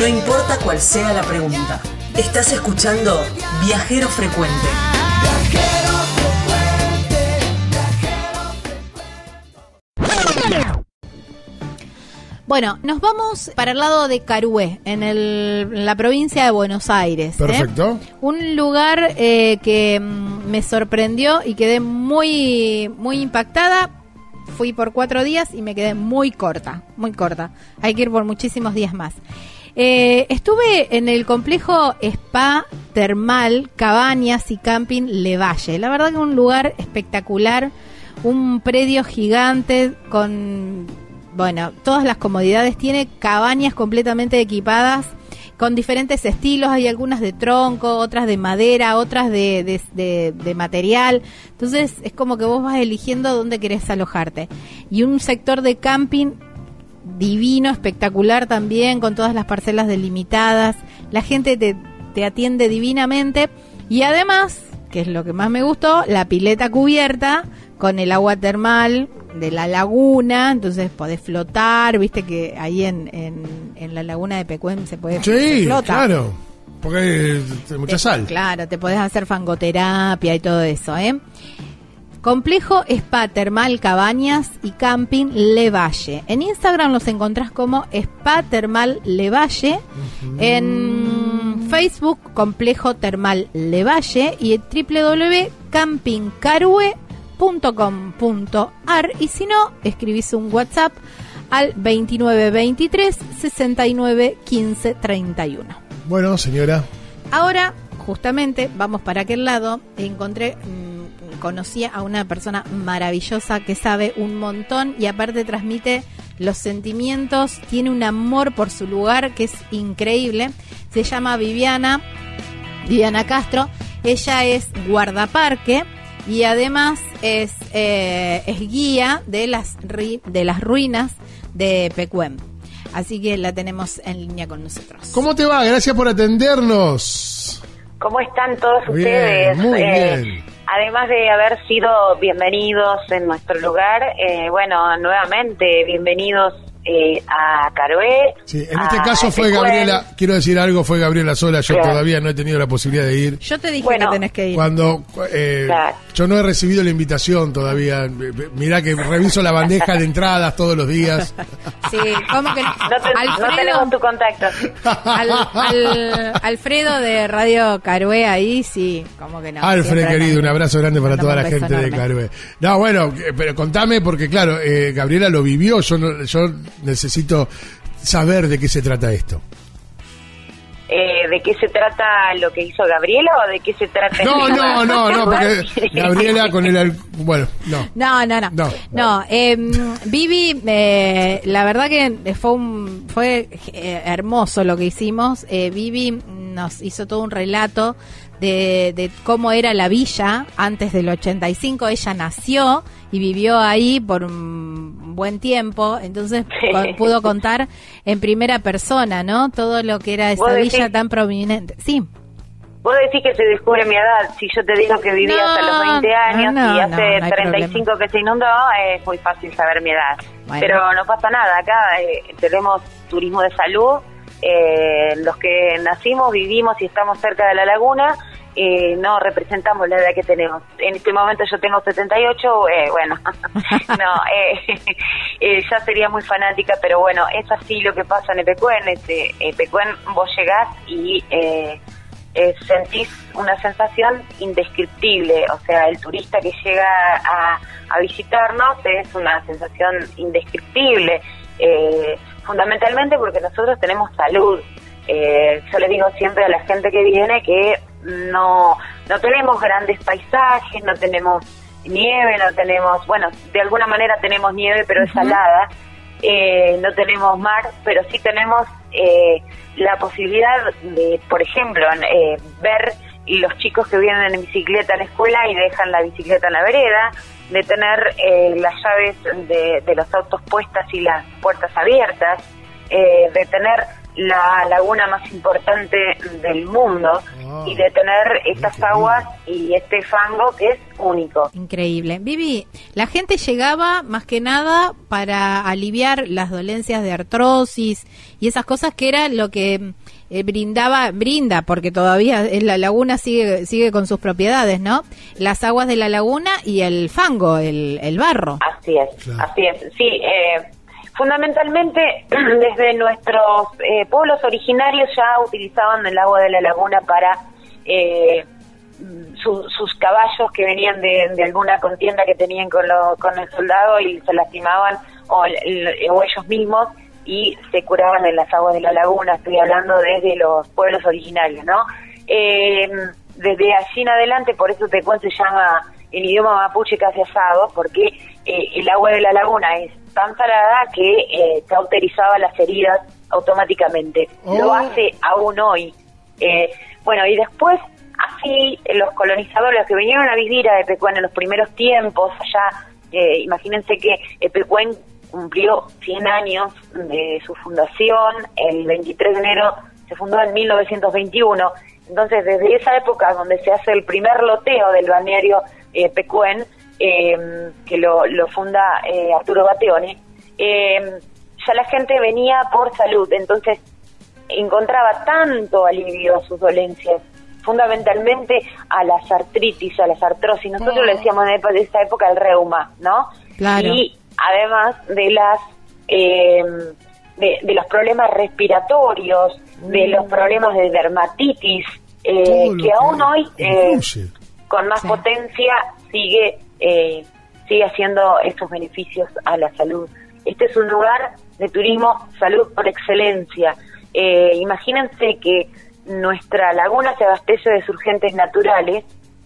No importa cuál sea la pregunta. Estás escuchando Viajero Frecuente. Bueno, nos vamos para el lado de Carué, en, el, en la provincia de Buenos Aires. ¿eh? Perfecto. Un lugar eh, que mm, me sorprendió y quedé muy, muy impactada. Fui por cuatro días y me quedé muy corta, muy corta. Hay que ir por muchísimos días más. Eh, estuve en el complejo Spa Termal, Cabañas y Camping Levalle. La verdad que un lugar espectacular, un predio gigante con, bueno, todas las comodidades. Tiene cabañas completamente equipadas con diferentes estilos. Hay algunas de tronco, otras de madera, otras de, de, material. Entonces es como que vos vas eligiendo dónde querés alojarte. Y un sector de camping divino, espectacular también, con todas las parcelas delimitadas. La gente te, te atiende divinamente. Y además, que es lo que más me gustó, la pileta cubierta con el agua termal de la laguna. Entonces podés flotar, viste que ahí en, en, en la laguna de Pecuén se puede Sí, flota. claro. Porque hay mucha sal. Claro, te podés hacer fangoterapia y todo eso, ¿eh? Complejo Spa Termal Cabañas y Camping Levalle. En Instagram los encontrás como Spa Termal Levalle. En Facebook Complejo Termal Levalle y www.campingcarue.com.ar y si no, escribís un WhatsApp al 2923 69 15 31. Bueno, señora. Ahora, justamente, vamos para aquel lado. Encontré, conocí a una persona maravillosa que sabe un montón y aparte transmite los sentimientos, tiene un amor por su lugar que es increíble. Se llama Viviana, Viviana Castro. Ella es guardaparque y además es, eh, es guía de las, ri- de las ruinas de Pecuén. Así que la tenemos en línea con nosotros. ¿Cómo te va? Gracias por atendernos. ¿Cómo están todos Bien, ustedes? muy Eh, bien. Además de haber sido bienvenidos en nuestro lugar, eh, bueno, nuevamente bienvenidos eh, a Caroé. Sí, en este caso fue. Gabriela, quiero decir algo, fue Gabriela sola, yo Claro. todavía no he tenido la posibilidad de ir. Yo te dije Bueno, que tenés que ir. Cuando eh, Claro. yo no he recibido la invitación todavía, mirá que reviso la bandeja de entradas todos los días. Sí, ¿cómo que No, te- no Alfredo, tenemos tu contacto. al- al- Alfredo de Radio Carué ahí, sí, como que no. Alfred, querido, no. un abrazo grande para toda la gente de. Carué. No, bueno, eh, pero contame porque claro, eh, Gabriela lo vivió, yo no- yo necesito saber de qué se trata esto. Eh, ¿De qué se trata lo que hizo Gabriela o de qué se trata? No, el no, no, no, porque? Gabriela con el bueno, no. No, no, no. No. No, eh, Vivi, eh, la verdad que fue un, fue eh, hermoso lo que hicimos. Eh, Vivi nos hizo todo un relato de, de cómo era la villa antes del 85. Ella nació y vivió ahí por un buen tiempo, entonces pudo contar en primera persona, ¿no? Todo lo que era esa villa decís- tan prominente. Sí. Vos decís que se descubre mi edad. Si yo te digo que viví No, hasta los 20 años no, y hace no hay 35 que se inundó, es muy fácil saber mi edad. Bueno. Pero no pasa nada. Acá eh, tenemos turismo de salud. eh, los que nacimos, vivimos y estamos cerca de la laguna, eh, no representamos la edad que tenemos. En este momento yo tengo 78, eh, bueno, no, eh, eh, ya sería muy fanática, pero bueno, es así lo que pasa en Epecuén. Este, Epecuén vos llegás y... Eh, eh, sentís una sensación indescriptible, o sea, el turista que llega a, visitarnos es una sensación indescriptible, fundamentalmente porque nosotros tenemos salud. Eh, yo le digo siempre a la gente que viene que no, no tenemos grandes paisajes, no tenemos nieve, no tenemos, bueno, de alguna manera tenemos nieve, pero es salada, eh, no tenemos mar, pero sí tenemos eh, la posibilidad de, por ejemplo, eh, ver los chicos que vienen en bicicleta a la escuela y dejan la bicicleta en la vereda, de tener eh, las llaves de, de los autos puestas y las puertas abiertas, eh, de tener la laguna más importante del mundo y de tener estas aguas y este fango que es único. Increíble. Vivi, la gente llegaba más que nada para aliviar las dolencias de artrosis y esas cosas que era lo que eh, brindaba, brinda, porque todavía eh, la laguna sigue, sigue con sus propiedades, ¿no? Las aguas de la laguna y el fango, el, el barro. Así es, Claro. así es. Sí, eh, fundamentalmente desde nuestros eh, pueblos originarios ya utilizaban el agua de la laguna para eh, su- sus caballos que venían de, alguna contienda que tenían con, lo- con el soldado y se lastimaban o, o ellos mismos y se curaban en las aguas de la laguna. Estoy hablando desde los pueblos originarios, ¿no? Eh, desde allí en adelante, por eso te cuento, se llama en idioma mapuche casi asado, porque eh, el agua de la laguna es tan salada que eh, cauterizaba las heridas automáticamente. Lo Oh. hace aún hoy. Eh, bueno, y después, así, los colonizadores que vinieron a vivir a Epecuén en los primeros tiempos, allá, eh, imagínense que Epecuén cumplió 100 años de su fundación, el 23 de enero se fundó en 1921, entonces desde esa época donde se hace el primer loteo del balneario eh, Pecuén, eh, que lo, lo funda eh, Arturo Bateone, eh, ya la gente venía por salud, entonces encontraba tanto alivio a sus dolencias, fundamentalmente a las artritis, a las artrosis. Nosotros Oh. le decíamos de de esa época el reuma, ¿no? Claro. Y además de las eh, de, de los problemas respiratorios, de los problemas de dermatitis, eh, que aún hoy eh, con más Sí. potencia sigue eh, sigue haciendo estos beneficios a la salud. Este es un lugar de turismo salud por excelencia. Eh, imagínense que nuestra laguna se abastece de surgentes naturales.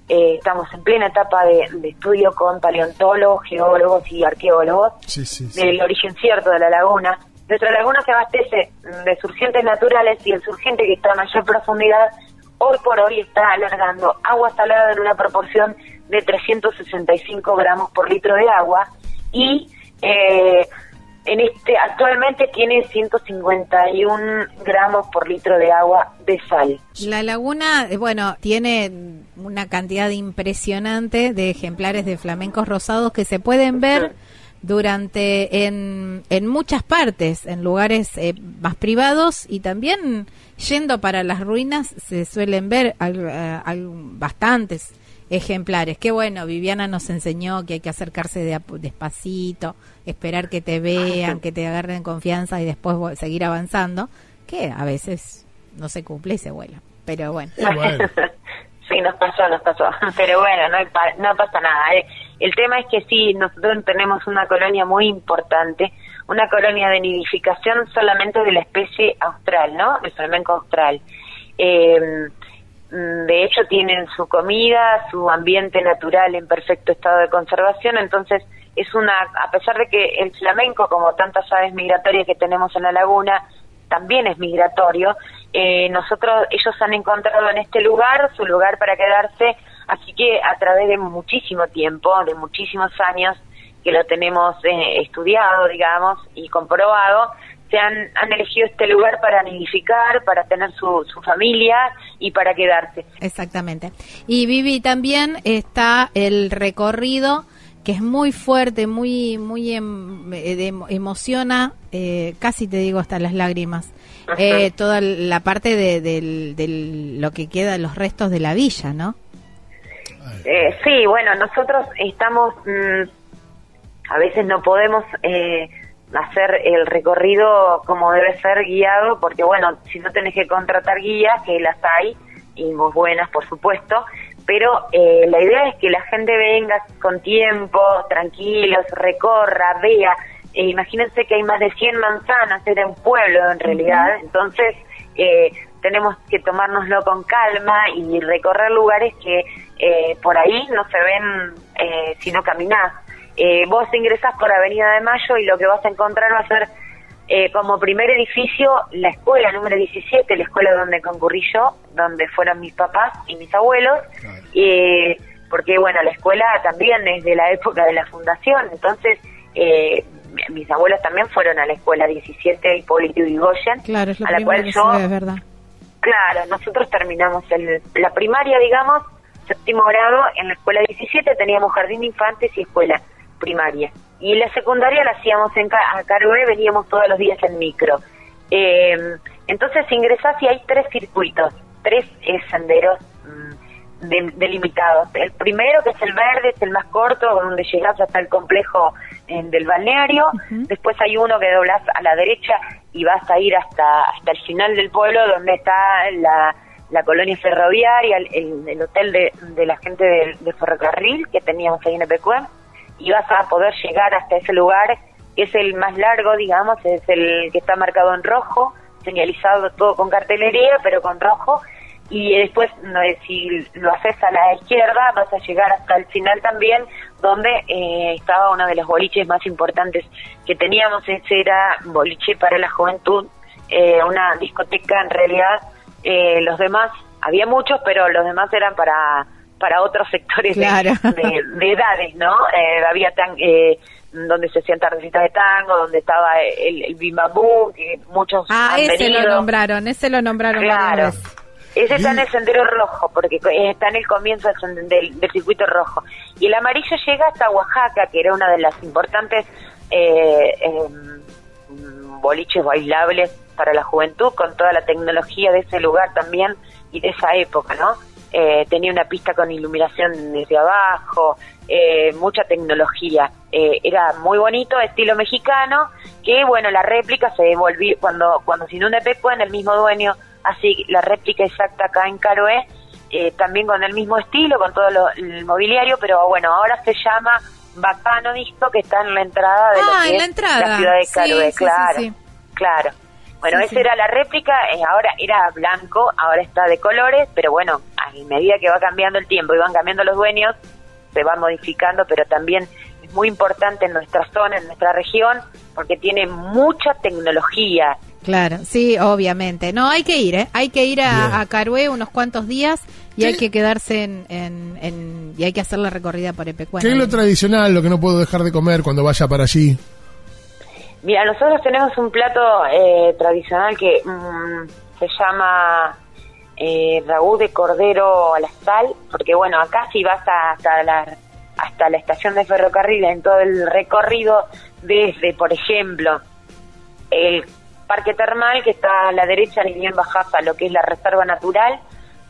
Eh, estamos en plena etapa de, de estudio con paleontólogos, geólogos y arqueólogos Sí, sí, sí. del origen cierto de la laguna. Nuestra laguna se abastece de surgentes naturales y el surgente que está a mayor profundidad hoy por hoy está alargando agua salada en una proporción de 365 gramos por litro de agua y eh, en este actualmente tiene 151 gramos por litro de agua de sal. La laguna, eh, bueno, tiene una cantidad impresionante de ejemplares de flamencos rosados que se pueden ver durante en, en muchas partes, en lugares eh, más privados y también yendo para las ruinas se suelen ver al- eh, bastantes ejemplares. Qué bueno, Viviana nos enseñó que hay que acercarse de despacito, esperar que te vean, que te agarren confianza y después seguir avanzando, que a veces no se cumple y se vuela. Pero bueno, bueno. sí, nos pasó, nos pasó. Pero bueno, no, hay pa- no pasa nada. eh. El tema es que sí, nosotros tenemos una colonia muy importante, una colonia de nidificación solamente de la especie austral, ¿no? El flamenco austral. Eh, de hecho, tienen su comida, su ambiente natural en perfecto estado de conservación, entonces es una, a pesar de que el flamenco, como tantas aves migratorias que tenemos en la laguna, también es migratorio. Eh, nosotros, ellos han encontrado en este lugar su lugar para quedarse, así que a través de muchísimo tiempo, de muchísimos años que lo tenemos eh, estudiado, digamos, y comprobado, se han, han elegido este lugar para nidificar, para tener su, su familia y para quedarse. exactamente. Y Vivi, también está el recorrido que es muy fuerte, muy, muy em- eh, de- emociona, eh, casi te digo hasta las lágrimas, eh, toda la parte de, del- del- lo que queda, los restos de la villa, ¿no? Eh, sí, bueno, nosotros estamos, mm, a veces no podemos eh, hacer el recorrido como debe ser guiado, porque bueno, si no tenés que contratar guías, que las hay, y muy buenas, por supuesto, pero eh, la idea es que la gente venga con tiempo, tranquilos, recorra, vea. Eh, imagínense que hay más de 100 manzanas, era un pueblo en realidad, entonces eh, tenemos que tomárnoslo con calma y recorrer lugares que eh, por ahí no se ven eh, si no caminás. Eh, vos ingresás por Avenida de Mayo y lo que vas a encontrar va a ser eh, como primer edificio la escuela número 17, la escuela donde concurrí yo, donde fueron mis papás y mis abuelos, Claro. eh, porque bueno, la escuela también es de la época de la fundación, entonces eh, mi- mis abuelos también fueron a la escuela 17 Hipólito Yrigoyen, Claro, es lo a la cual que yo, ve, verdad. claro, nosotros terminamos el, la primaria, digamos, séptimo grado, en la escuela 17 teníamos jardín de infantes y escuela primaria. Y la secundaria la hacíamos en a Caroe, veníamos todos los días en micro. Eh, entonces ingresás y hay tres circuitos, tres eh, senderos mm, de- delimitados. El primero, que es el verde, es el más corto, donde llegás hasta el complejo eh, del balneario. Después hay uno que doblás a la derecha y vas a ir hasta, hasta el final del pueblo, donde está la, la colonia ferroviaria, el, el- el hotel de, de la gente de, de ferrocarril que teníamos ahí en Epecuén. Y vas a poder llegar hasta ese lugar, que es el más largo, digamos, es el que está marcado en rojo, señalizado todo con cartelería, pero con rojo y después si lo haces a la izquierda vas a llegar hasta el final también donde eh, estaba uno de los boliches más importantes que teníamos ese era boliche para la juventud eh, una discoteca en realidad eh, los demás había muchos pero los demás eran para para otros sectores de- Claro. de, de edades no Eh, había tan eh, donde se hacían tardecitas de tango donde estaba el, el bimabú que muchos Ah, han ese lo nombraron, ese lo nombraron Claro. Ese está en el sendero rojo, porque eh, está en el comienzo del, del- del circuito rojo. Y el amarillo llega hasta Oaxaca, que era una de las importantes eh, em, boliches bailables para la juventud, con toda la tecnología de ese lugar también y de esa época, ¿no? Eh, tenía una pista con iluminación desde abajo, eh, mucha tecnología. Eh, era muy bonito, estilo mexicano, que bueno, la réplica se devolvió cuando cuando se inunda Pecuén, el mismo dueño, así la réplica exacta acá en Caroé, eh, también con el mismo estilo, con todo lo- el mobiliario, pero bueno, ahora se llama Bacano Disco, que está en la entrada de lo Ah, que en es la entrada. ciudad de Caroé, sí, sí, claro, sí. claro. Bueno, Sí, esa sí. era la réplica, ahora era blanco, ahora está de colores, pero bueno, a medida que va cambiando el tiempo y van cambiando los dueños, se va modificando, pero también es muy importante en nuestra zona, en nuestra región, porque tiene mucha tecnología. Claro, sí, obviamente. No, hay que ir, ¿eh? Hay que ir a, a Carué unos cuantos días y ¿Qué? hay que quedarse en, en, en- y hay que hacer la recorrida por Epecuén. ¿Qué es lo tradicional, lo que no puedo dejar de comer cuando vaya para allí? Mira, nosotros tenemos un plato eh, tradicional que mm, se llama eh, ragú de cordero a la sal, porque bueno, acá si vas a- hasta la, hasta la estación de ferrocarril, en todo el recorrido desde, por ejemplo, el parque termal que está a la derecha, ni bien bajás a lo que es la reserva natural,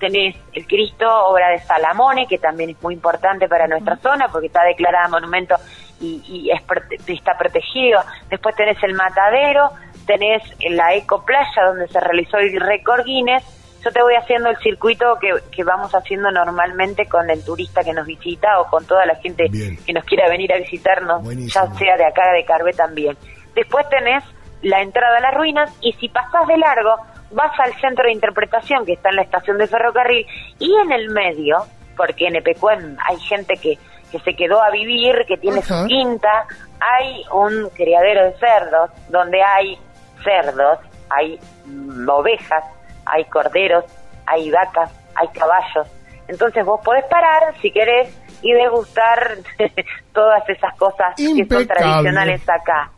tenés el Cristo, obra de Salamone, que también es muy importante para nuestra zona porque está declarada monumento y, y es está protegido. Después tenés el Matadero, tenés la Eco Playa donde se realizó el récord Guinness. Yo te voy haciendo el circuito que, que vamos haciendo normalmente con el turista que nos visita o con toda la gente Bien. que nos quiera venir a visitarnos, Buenísimo. ya sea de acá de Carvé también. Después tenés la entrada a las ruinas y si pasás de largo vas al centro de interpretación que está en la estación de ferrocarril y en el medio, porque en Epecuén hay gente que, que se quedó a vivir, que tiene su quinta, hay un criadero de cerdos donde hay cerdos, hay mm, ovejas, hay corderos, hay vacas, hay caballos. Entonces vos podés parar si querés y degustar todas esas cosas que son tradicionales acá.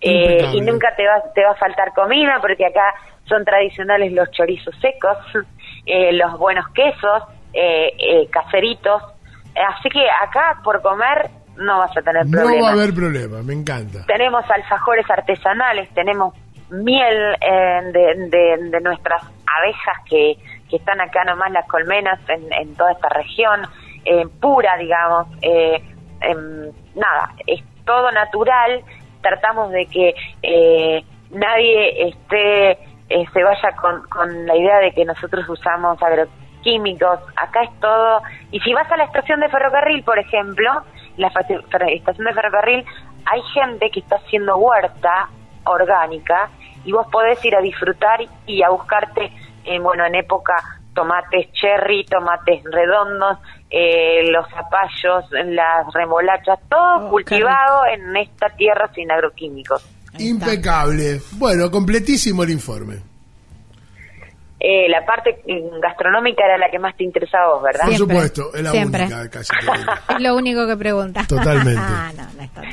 Eh, y nunca te va, te va a faltar comida porque acá son tradicionales los chorizos secos, eh, los buenos quesos, eh, eh, caseritos. Así que acá por comer no vas a tener No problema. va a haber problema, me encanta. Tenemos alfajores artesanales, tenemos miel eh, de, de- de nuestras abejas que, que están acá nomás, las colmenas, en, en toda esta región, eh, pura, digamos. eh, em, nada, es todo natural. Tratamos de que eh, nadie esté eh, se vaya con, con la idea de que nosotros usamos agroquímicos. Acá es todo. Y si vas a la estación de ferrocarril, por ejemplo, la estación de ferrocarril, hay gente que está haciendo huerta orgánica y vos podés ir a disfrutar y a buscarte, eh, bueno, en época tomates cherry, tomates redondos, eh, los zapallos, las remolachas, todo Oh, cultivado en esta tierra sin agroquímicos. Impecable. Bueno, completísimo el informe. Eh, la parte mm, gastronómica era la que más te interesaba a vos, ¿verdad? Por Siempre, supuesto, es la siempre. única casi. Es lo único que pregunta. Totalmente. Ah, no, no es tanto.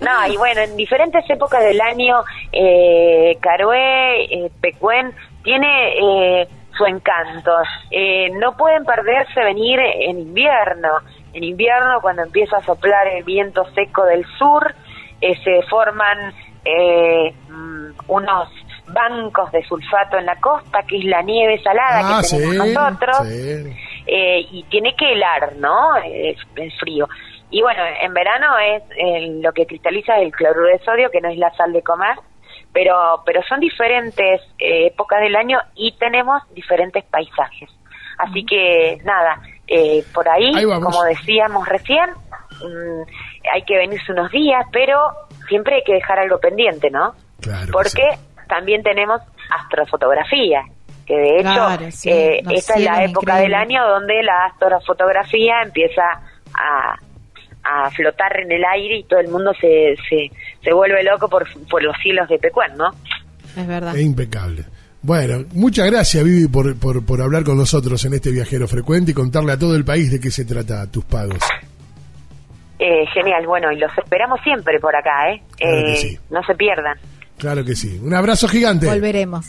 No, y bueno, en diferentes épocas del año, eh, Carué, eh, Pecuén, tiene eh, su encanto. Eh, no pueden perderse venir en invierno. En invierno, cuando empieza a soplar el viento seco del sur, eh, se forman eh, mm, unos bancos de sulfato en la costa, que es la nieve salada Ah, que sí, tenemos nosotros sí. eh, y tiene que helar, ¿no? Es frío. Y bueno, en verano es eh, lo que cristaliza el cloruro de sodio, que no es la sal de comer, pero, pero son diferentes eh, épocas del año y tenemos diferentes paisajes. Así que nada, eh, por ahí, como decíamos recién, mm, hay que venirse unos días, pero siempre hay que dejar algo pendiente, ¿no? Claro que Porque sí. También tenemos astrofotografía, que de hecho Claro, sí, eh, esta es la época del año donde la astrofotografía empieza a, a flotar en el aire y todo el mundo se, se, se vuelve loco por, por los cielos de Pecuén, ¿no? Es verdad. Es impecable. Bueno, muchas gracias Vivi por, por, por hablar con nosotros en este viajero frecuente y contarle a todo el país de qué se trata tus pagos. Eh, genial, bueno, y los esperamos siempre por acá, ¿eh? Claro que Eh, sí. No se pierdan. Claro que sí. Un abrazo gigante. Volveremos.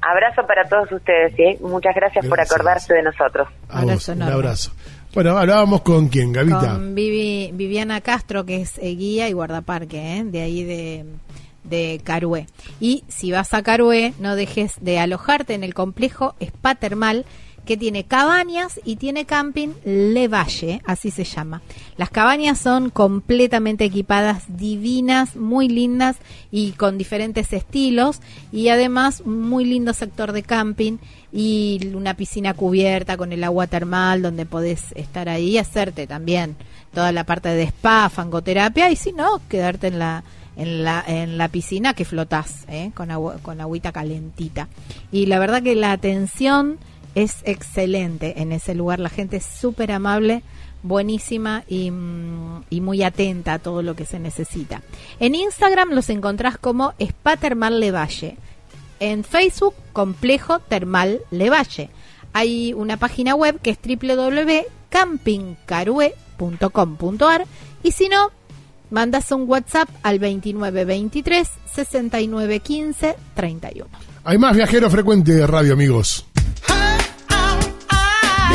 Abrazo para todos ustedes. Muchas gracias, por acordarse de nosotros. A vos, Abrazo un abrazo. Bueno, hablábamos con quién, Gavita. Con Vivi- Viviana Castro, que es eh, guía y guardaparque, ¿eh? de ahí de, de Carué. Y si vas a Carué, no dejes de alojarte en el complejo Spa Termal, que tiene cabañas y tiene camping Le Valle, así se llama. Las cabañas son completamente equipadas, divinas, muy lindas y con diferentes estilos y además un muy lindo sector de camping y una piscina cubierta con el agua termal donde podés estar ahí y hacerte también toda la parte de spa, fangoterapia y si no, quedarte en la en la, en la piscina que flotás ¿eh? con, agua, con agüita calentita. Y la verdad que la atención es excelente en ese lugar, la gente es súper amable, buenísima y, mm, y muy atenta a todo lo que se necesita. En Instagram los encontrás como Spa Termal Levalle. En Facebook, Complejo Termal Levalle. Hay una página web que es www.campingcarue.com.ar y si no, mandas un WhatsApp al 2923 6915 31. Hay más viajero frecuente de radio, amigos.